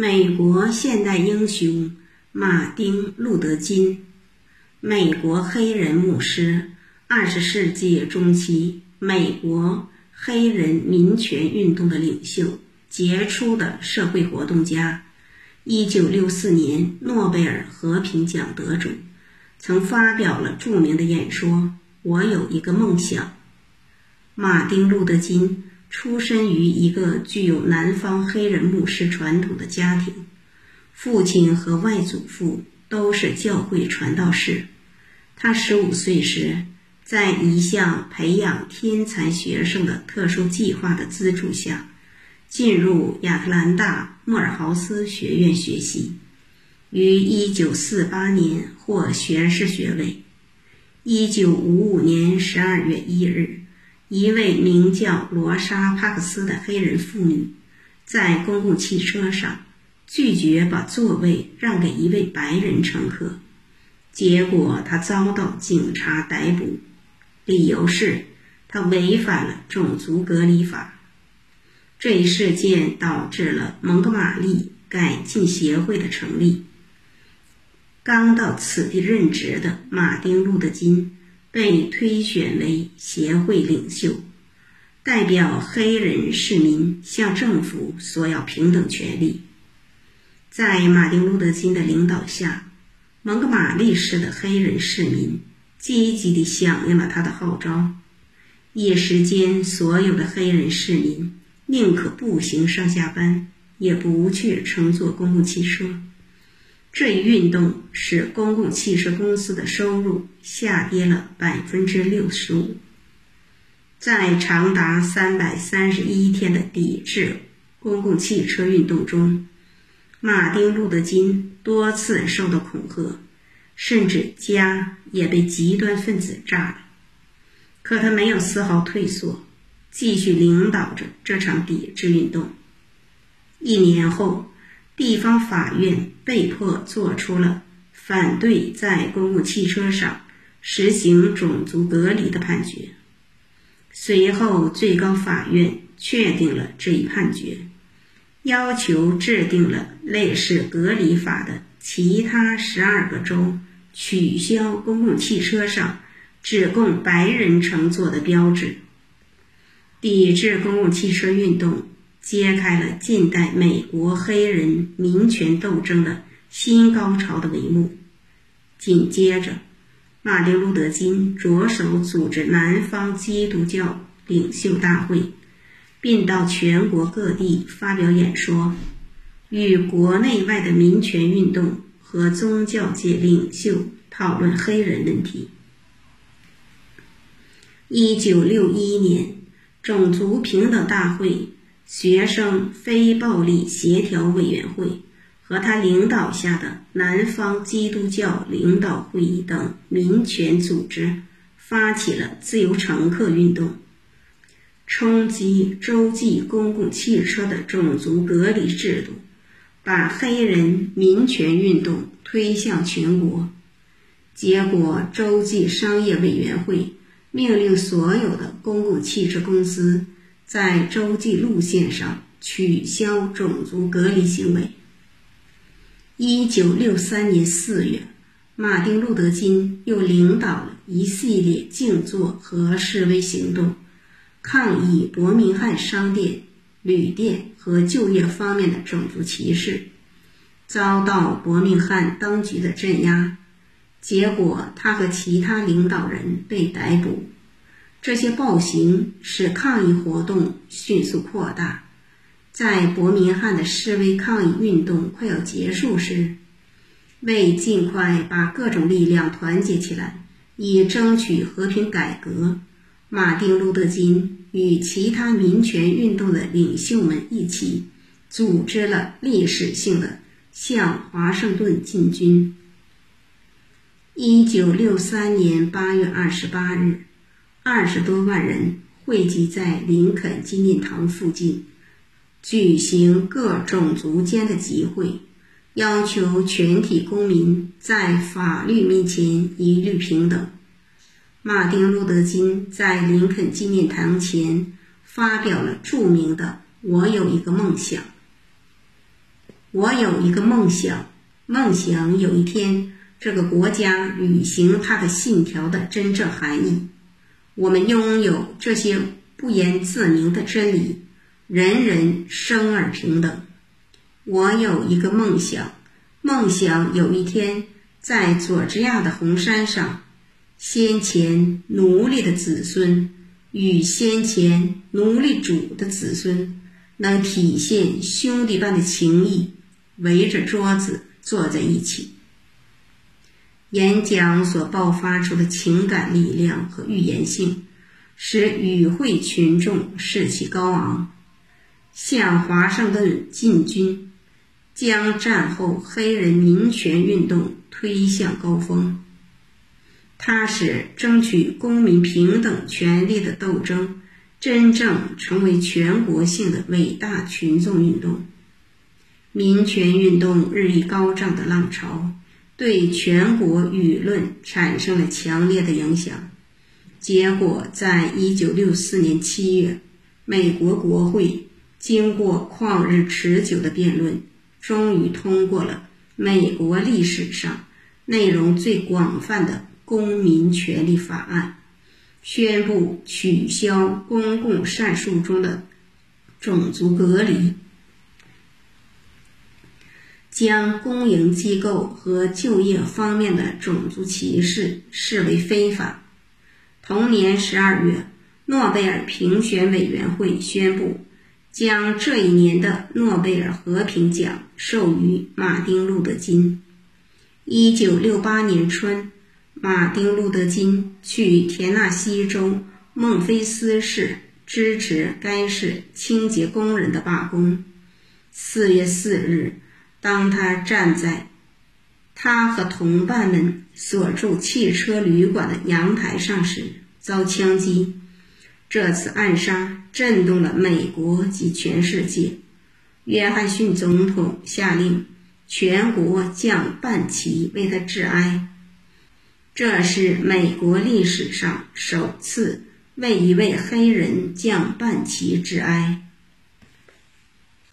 美国现代英雄马丁·路德·金，美国黑人牧师，二十世纪中期美国黑人民权运动的领袖，杰出的社会活动家，一九六四年诺贝尔和平奖得主，曾发表了著名的演说：“我有一个梦想。”马丁·路德·金。出身于一个具有南方黑人牧师传统的家庭，父亲和外祖父都是教会传道士。他十五岁时，在一项培养天才学生的特殊计划的资助下，进入亚特兰大莫尔豪斯学院学习，于一九四八年获学士学位。一九五五年十二月一日。一位名叫罗莎·帕克斯的黑人妇女，在公共汽车上拒绝把座位让给一位白人乘客，结果她遭到警察逮捕，理由是她违反了种族隔离法。这一事件导致了蒙哥马利改进协会的成立。刚到此地任职的马丁·路德·金。被推选为协会领袖，代表黑人市民向政府索要平等权利。在马丁·路德·金的领导下，蒙哥马利市的黑人市民积极地响应了他的号召。一时间，所有的黑人市民宁可步行上下班，也不去乘坐公共汽车。这一运动使公共汽车公司的收入下跌了百分之六十五。在长达三百三十一天的抵制公共汽车运动中，马丁·路德·金多次受到恐吓，甚至家也被极端分子炸了。可他没有丝毫退缩，继续领导着这场抵制运动。一年后。地方法院被迫做出了反对在公共汽车上实行种族隔离的判决。随后，最高法院确定了这一判决，要求制定了类似隔离法的其他十二个州取消公共汽车上只供白人乘坐的标志。抵制公共汽车运动。揭开了近代美国黑人民权斗争的新高潮的帷幕。紧接着，马丁·路德·金着手组织南方基督教领袖大会，并到全国各地发表演说，与国内外的民权运动和宗教界领袖讨论黑人问题。一九六一年，种族平等大会。学生非暴力协调委员会和他领导下的南方基督教领导会议等民权组织发起了自由乘客运动，冲击洲际公共汽车的种族隔离制度，把黑人民权运动推向全国。结果，洲际商业委员会命令所有的公共汽车公司。在洲际路线上取消种族隔离行为。一九六三年四月，马丁·路德·金又领导了一系列静坐和示威行动，抗议伯明翰商店、旅店和就业方面的种族歧视，遭到伯明翰当局的镇压。结果，他和其他领导人被逮捕。这些暴行使抗议活动迅速扩大。在伯明翰的示威抗议运动快要结束时，为尽快把各种力量团结起来，以争取和平改革，马丁·路德·金与其他民权运动的领袖们一起组织了历史性的向华盛顿进军。一九六三年八月二十八日。二十多万人汇集在林肯纪念堂附近，举行各种族间的集会，要求全体公民在法律面前一律平等。马丁·路德·金在林肯纪念堂前发表了著名的“我有一个梦想”。我有一个梦想，梦想有一天这个国家履行它的信条的真正含义。我们拥有这些不言自明的真理：人人生而平等。我有一个梦想，梦想有一天在佐治亚的红山上，先前奴隶的子孙与先前奴隶主的子孙能体现兄弟般的情谊。围着桌子坐在一起，演讲所爆发出的情感力量和预言性，使与会群众士气高昂，向华盛顿进军，将战后黑人民权运动推向高峰。它使争取公民平等权利的斗争真正成为全国性的伟大群众运动。民权运动日益高涨的浪潮，对全国舆论产生了强烈的影响。结果，在一九六四年七月，美国国会经过旷日持久的辩论，终于通过了美国历史上内容最广泛的公民权利法案，宣布取消公共善术中的种族隔离。将公营机构和就业方面的种族歧视视为非法。同年十二月，诺贝尔评选委员会宣布，将这一年的诺贝尔和平奖授予马丁·路德·金。一九六八年春，马丁·路德·金去田纳西州孟菲斯市支持该市清洁工人的罢工。四月四日。当他站在他和同伴们所住汽车旅馆的阳台上时，遭枪击。这次暗杀震动了美国及全世界。约翰逊总统下令全国降半旗为他致哀。这是美国历史上首次为一位黑人降半旗致哀。